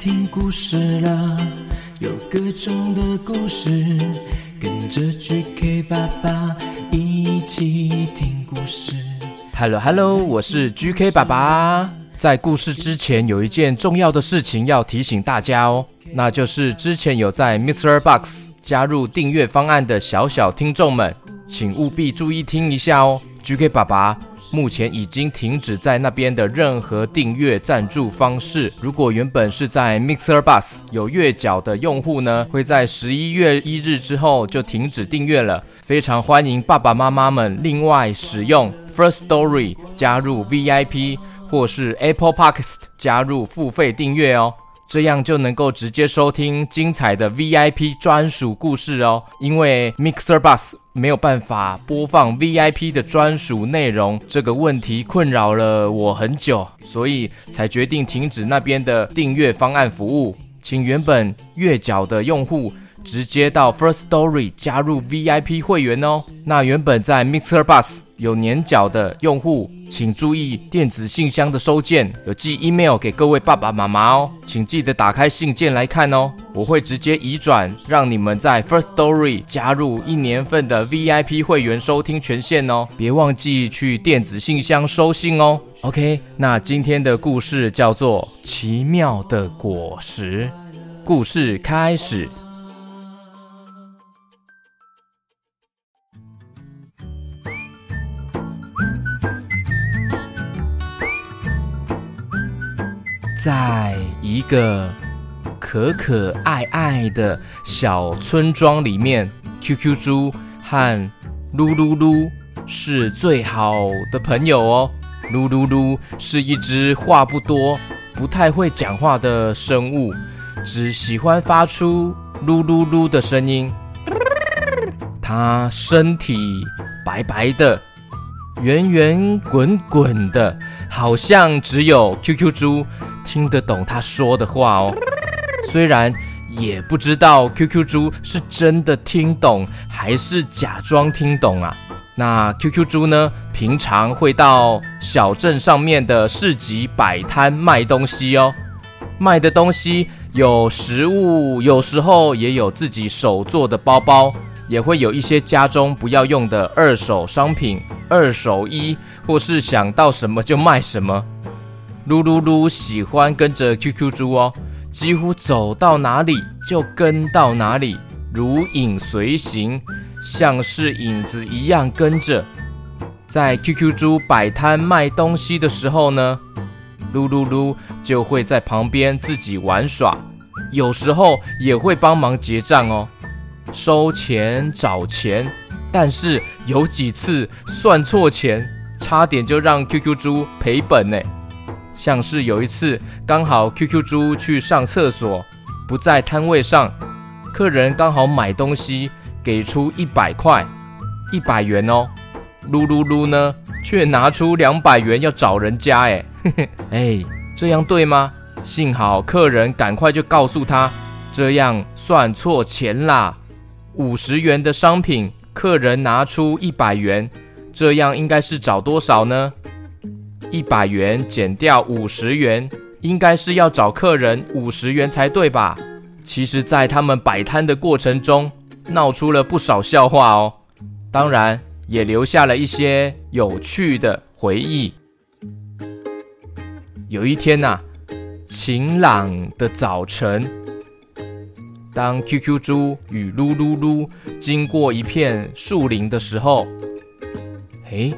听故事了，有各种的故事，跟着 GK 爸爸一起听故事。Hello Hello，我是 GK 爸爸。在故事之前，有一件重要的事情要提醒大家哦，那就是之前有在 Mr Box 加入订阅方案的小小听众们，请务必注意听一下哦。GK 爸爸目前已经停止在那边的任何订阅赞助方式。如果原本是在 Mixer Bus 有月缴的用户呢，会在十一月一日之后就停止订阅了。非常欢迎爸爸妈妈们另外使用 Firstory 加入 VIP，或是 Apple Podcast 加入付费订阅哦。这样就能够直接收听精彩的 VIP 专属故事哦。因为 MixerBus 没有办法播放 VIP 的专属内容，这个问题困扰了我很久，所以才决定停止那边的订阅方案服务。请原本月缴的用户直接到 First Story 加入 VIP 会员哦。那原本在 Mixer Bus 有年缴的用户，请注意电子信箱的收件，有寄 email 给各位爸爸妈妈哦，请记得打开信件来看哦。我会直接移转，让你们在 First Story 加入一年份的 VIP 会员收听权限哦。别忘记去电子信箱收信哦。OK，那今天的故事叫做《奇妙的果实》，故事开始。在一个可可爱爱的小村庄里面，QQ 猪和噜噜噜是最好的朋友哦。噜噜噜是一只话不多、不太会讲话的生物，只喜欢发出噜噜噜的声音。它身体白白的，圆圆滚滚的，好像只有 QQ 猪听得懂他说的话哦，虽然也不知道 QQ 猪是真的听懂还是假装听懂啊。那 QQ 猪呢，平常会到小镇上面的市集摆摊卖东西哦，卖的东西有食物，有时候也有自己手做的包包，也会有一些家中不要用的二手商品、二手衣，或是想到什么就卖什么。噜噜噜喜欢跟着 QQ 猪哦，几乎走到哪里就跟到哪里，如影随形，像是影子一样跟着。在 QQ 猪摆摊卖东西的时候呢，噜噜噜就会在旁边自己玩耍，有时候也会帮忙结账哦，收钱找钱。但是有几次算错钱，差点就让 QQ 猪赔本呢。像是有一次，刚好 QQ 猪去上厕所，不在摊位上，客人刚好买东西，给出一百块，一百元哦，噜噜噜呢，却拿出两百元要找人家，哎，哎，这样对吗？幸好客人赶快就告诉他，这样算错钱啦，五十元的商品，客人拿出一百元，这样应该是找多少呢？一百元减掉五十元，应该是要找客人五十元才对吧？其实，在他们摆摊的过程中，闹出了不少笑话哦。当然，也留下了一些有趣的回忆。有一天呐、晴朗的早晨，当 QQ 猪与噜噜噜经过一片树林的时候，诶。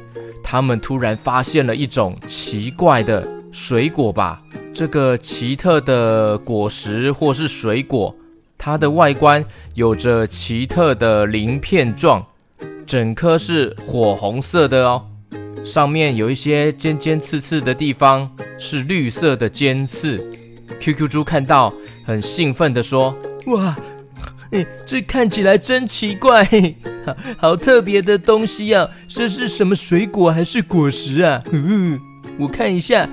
他们突然发现了一种奇怪的水果吧？这个奇特的果实或是水果，它的外观有着奇特的鳞片状，整颗是火红色的哦，上面有一些尖尖刺刺的地方是绿色的尖刺。QQ 猪看到很兴奋地说：“哇！”哎，这看起来真奇怪，好，好特别的东西啊！这是什么水果还是果实啊？嗯，我看一下。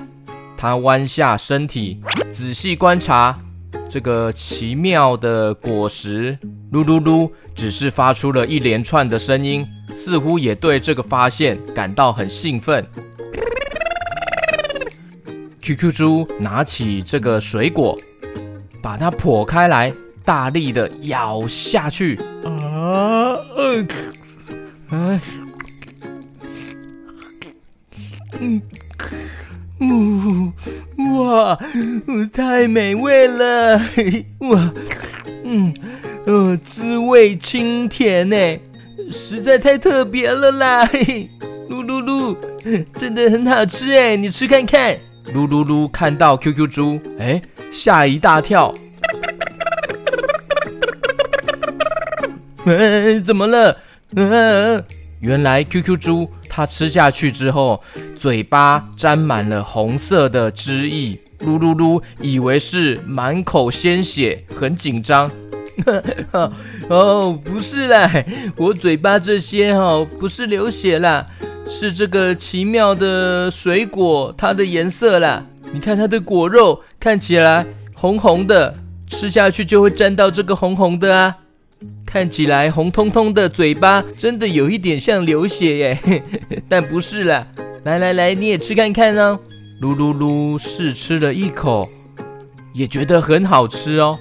他弯下身体，仔细观察这个奇妙的果实。噜噜噜只是发出了一连串的声音，似乎也对这个发现感到很兴奋。QQ 猪拿起这个水果。把它剖开来，大力的咬下去。啊，嗯，嗯，嗯，嗯，哇，太美味了，哇，嗯，呃，滋味清甜呢，实在太特别了啦，嘿噜噜噜，真的很好吃哎，你吃看看。噜噜噜看到 QQ 猪，哎，吓一大跳。嗯，怎么了？嗯，原来 QQ 猪它吃下去之后，嘴巴沾满了红色的汁液。噜噜噜以为是满口鲜血，很紧张。哦，不是啦，我嘴巴这些哦，不是流血啦，是这个奇妙的水果它的颜色啦。你看它的果肉看起来红红的，吃下去就会沾到这个红红的啊。看起来红彤彤的嘴巴，真的有一点像流血耶，但不是啦。来来来，你也吃看看哦。噜噜噜试吃了一口，也觉得很好吃哦，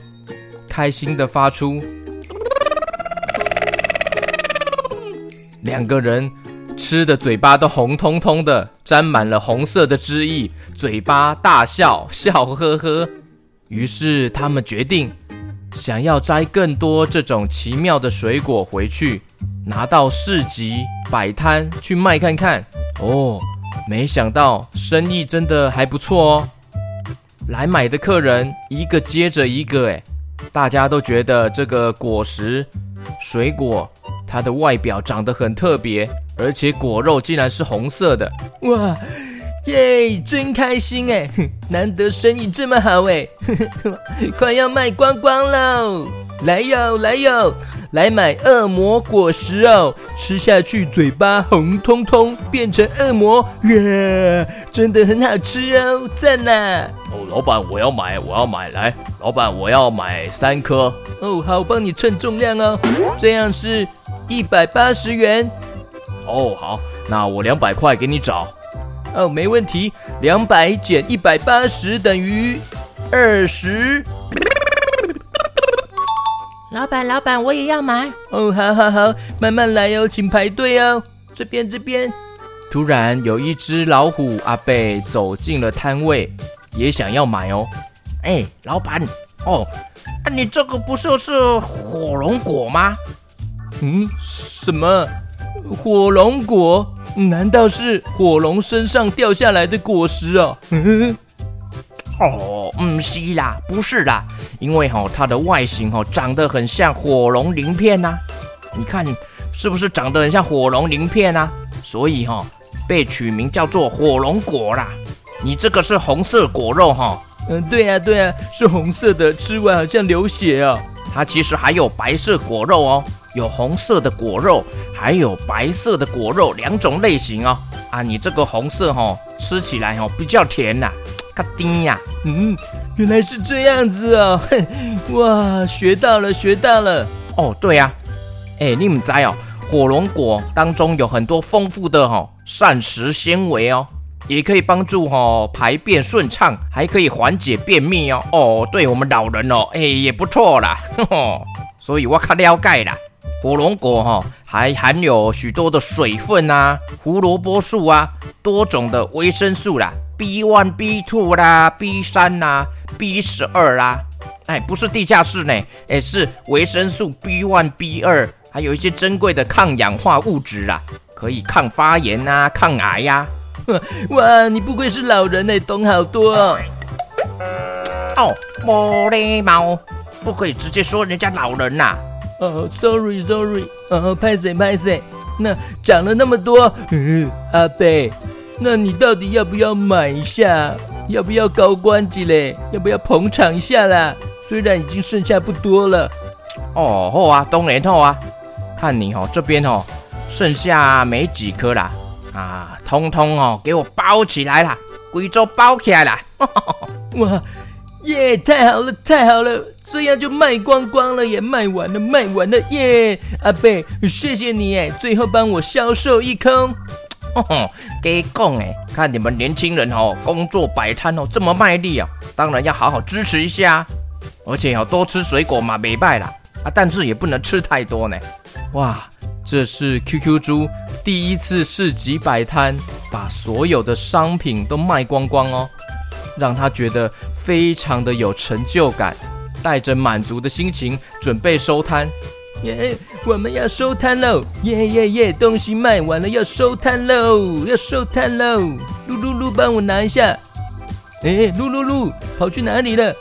开心的发出。两个人吃的嘴巴都红彤彤的，沾满了红色的汁液，嘴巴大笑，笑呵呵。于是他们决定。想要摘更多这种奇妙的水果回去，拿到市集摆摊去卖看看哦。没想到生意真的还不错哦，来买的客人一个接着一个，诶，大家都觉得这个果实水果它的外表长得很特别，而且果肉竟然是红色的，哇！耶，真开心哎！难得生意这么好哎，快要卖光光喽！来哟，来哟，来买恶魔果实哦！吃下去嘴巴红彤彤，变成恶魔，耶！真的很好吃哦，赞呐！哦，老板，我要买，我要买，来，老板，我要买三颗。哦，好，我帮你称重量哦，这样是一百八十元。哦，好，那我两百块给你找。哦，没问题，两百减一百八十等于二十。老板，老板，我也要买。哦，好好好，慢慢来哦，请排队哦。这边，这边。突然有一只老虎阿贝走进了摊位，也想要买哦。哎，老板，哦，啊，你这个不就是火龙果吗？嗯，什么？火龙果？难道是火龙身上掉下来的果实哦？哦，嗯是啦，不是啦，因为哈、哦，它的外形哈、哦，长得很像火龙鳞片呐、啊。你看，是不是长得很像火龙鳞片啊？所以哈、哦，被取名叫做火龙果啦。你这个是红色果肉哈、哦？嗯，对呀、啊，对呀、啊，是红色的，吃完好像流血啊。它其实还有白色果肉哦。有红色的果肉，还有白色的果肉，两种类型哦。啊，你这个红色哈、哦，吃起来哦比较甜呐、啊，卡丁呀。嗯，原来是这样子哦。哇，学到了，学到了。哦，对呀、啊。哎，你们知哦，火龙果当中有很多丰富的哈、哦、膳食纤维哦，也可以帮助哈、哦、排便顺畅，还可以缓解便秘哦。哦，对我们老人哦，哎也不错啦。呵呵，所以我较了解啦。火龙果哈、哦、还含有许多的水分啊，胡萝卜素啊，多种的维生素啦，B one、B two 啦，B 三啦，B 十二啦，哎，不是地下室呢，哎，是维生素 B one、B 二，还有一些珍贵的抗氧化物质啊，可以抗发炎啊，抗癌呀、啊。哇，你不愧是老人呢，懂好多哦。哦，茉莉猫，不可以直接说人家老人呐、啊。哦，sorry，sorry，哦，拍谁拍谁，那涨了那么多，嗯，阿贝，那你到底要不要买一下？要不要高关机嘞？要不要捧场一下啦？虽然已经剩下不多了。哦，好啊，当然好啊，看你哦，这边哦，剩下没几颗啦，啊，通通哦，给我包起来啦，贵州包起来啦，哇！耶太好了，太好了，这样就卖光光了也卖完了，卖完了耶！阿伯，谢谢你哎，最后帮我销售一空。给讲哎，看你们年轻人哦，工作摆摊哦这么卖力啊，当然要好好支持一下。而且要多吃水果嘛，没败啦啊，但是也不能吃太多呢。哇，这是 QQ 猪第一次市集摆摊，把所有的商品都卖光光哦，让他觉得非常的有成就感，带着满足的心情准备收摊。耶，我们要收摊喽！耶耶耶，东西卖完了，要收摊喽，要收摊喽！噜噜噜，帮我拿一下。哎，噜噜噜，跑去哪里了？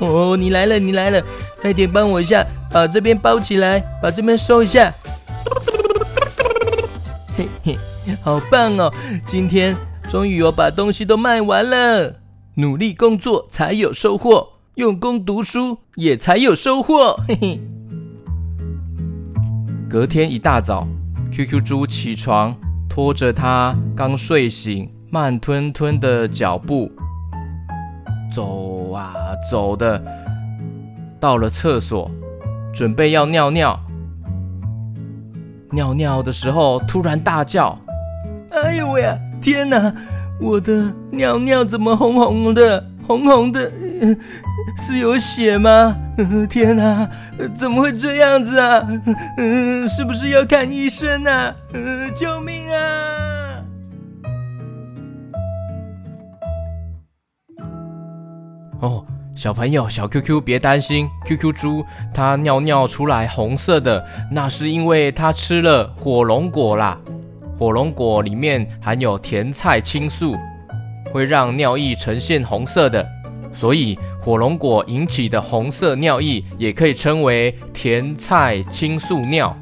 哦，你来了，你来了，快点帮我一下，把这边包起来，把这边收一下。嘿嘿，好棒哦！今天终于有把东西都卖完了。努力工作才有收获，用功读书也才有收获。嘿嘿。隔天一大早，QQ 猪起床，拖着他刚睡醒、慢吞吞的脚步，走啊走的，到了厕所，准备要尿尿。尿尿的时候，突然大叫：“哎呦喂！天哪！”我的尿尿怎么红红的？红红的，是有血吗？天哪，怎么会这样子啊？是不是要看医生啊？救命啊！哦，小朋友，小 QQ 别担心，QQ 猪它尿尿出来红色的，那是因为它吃了火龙果啦。火龙果里面含有甜菜青素，会让尿液呈现红色的，所以火龙果引起的红色尿液也可以称为甜菜青素尿，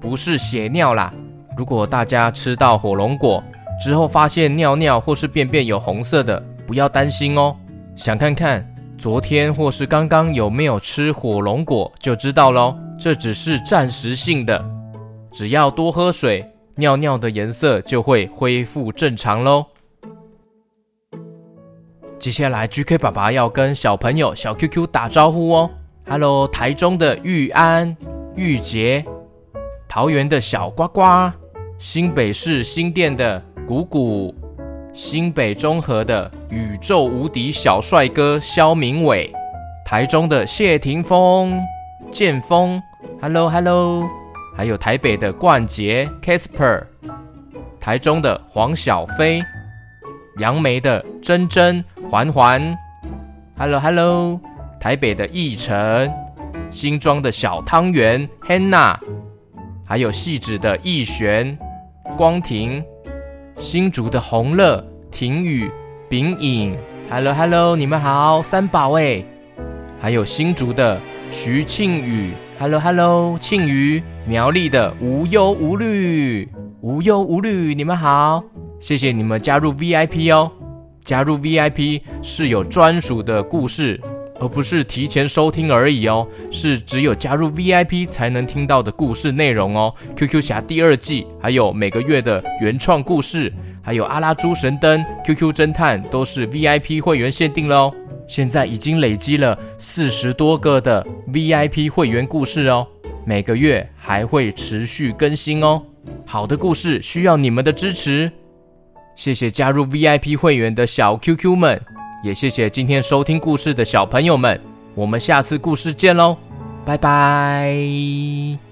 不是血尿啦。如果大家吃到火龙果之后发现尿尿或是便便有红色的，不要担心哦。想看看昨天或是刚刚有没有吃火龙果就知道喽。这只是暂时性的，只要多喝水。尿尿的颜色就会恢复正常喽。接下来，GK 爸爸要跟小朋友小 QQ 打招呼哦。Hello，台中的玉安、玉洁，桃园的小呱呱，新北市新店的谷谷，新北中和的宇宙无敌小帅哥肖明伟，台中的谢霆锋、建峰，Hello，Hello。还有台北的冠杰 Casper，台中的黄小飞，杨梅的珍珍环环，Hello Hello，台北的奕晨，新庄的小汤圆 Hannah，还有汐止的奕璇光庭，新竹的红乐庭宇秉颖，Hello Hello，你们好，三宝哎，还有新竹的徐庆宇。Hello Hello，庆余，苗栗的无忧无虑，无忧无虑，你们好，谢谢你们加入 VIP 哦。加入 VIP 是有专属的故事，而不是提前收听而已哦，是只有加入 VIP 才能听到的故事内容哦。QQ 侠第二季，还有每个月的原创故事，还有阿拉猪神灯、QQ 侦探，都是 VIP 会员限定喽。现在已经累积了四十多个的 VIP 会员故事哦，每个月还会持续更新哦。好的故事需要你们的支持，谢谢加入 VIP 会员的小 QQ 们，也谢谢今天收听故事的小朋友们。我们下次故事见喽，拜拜。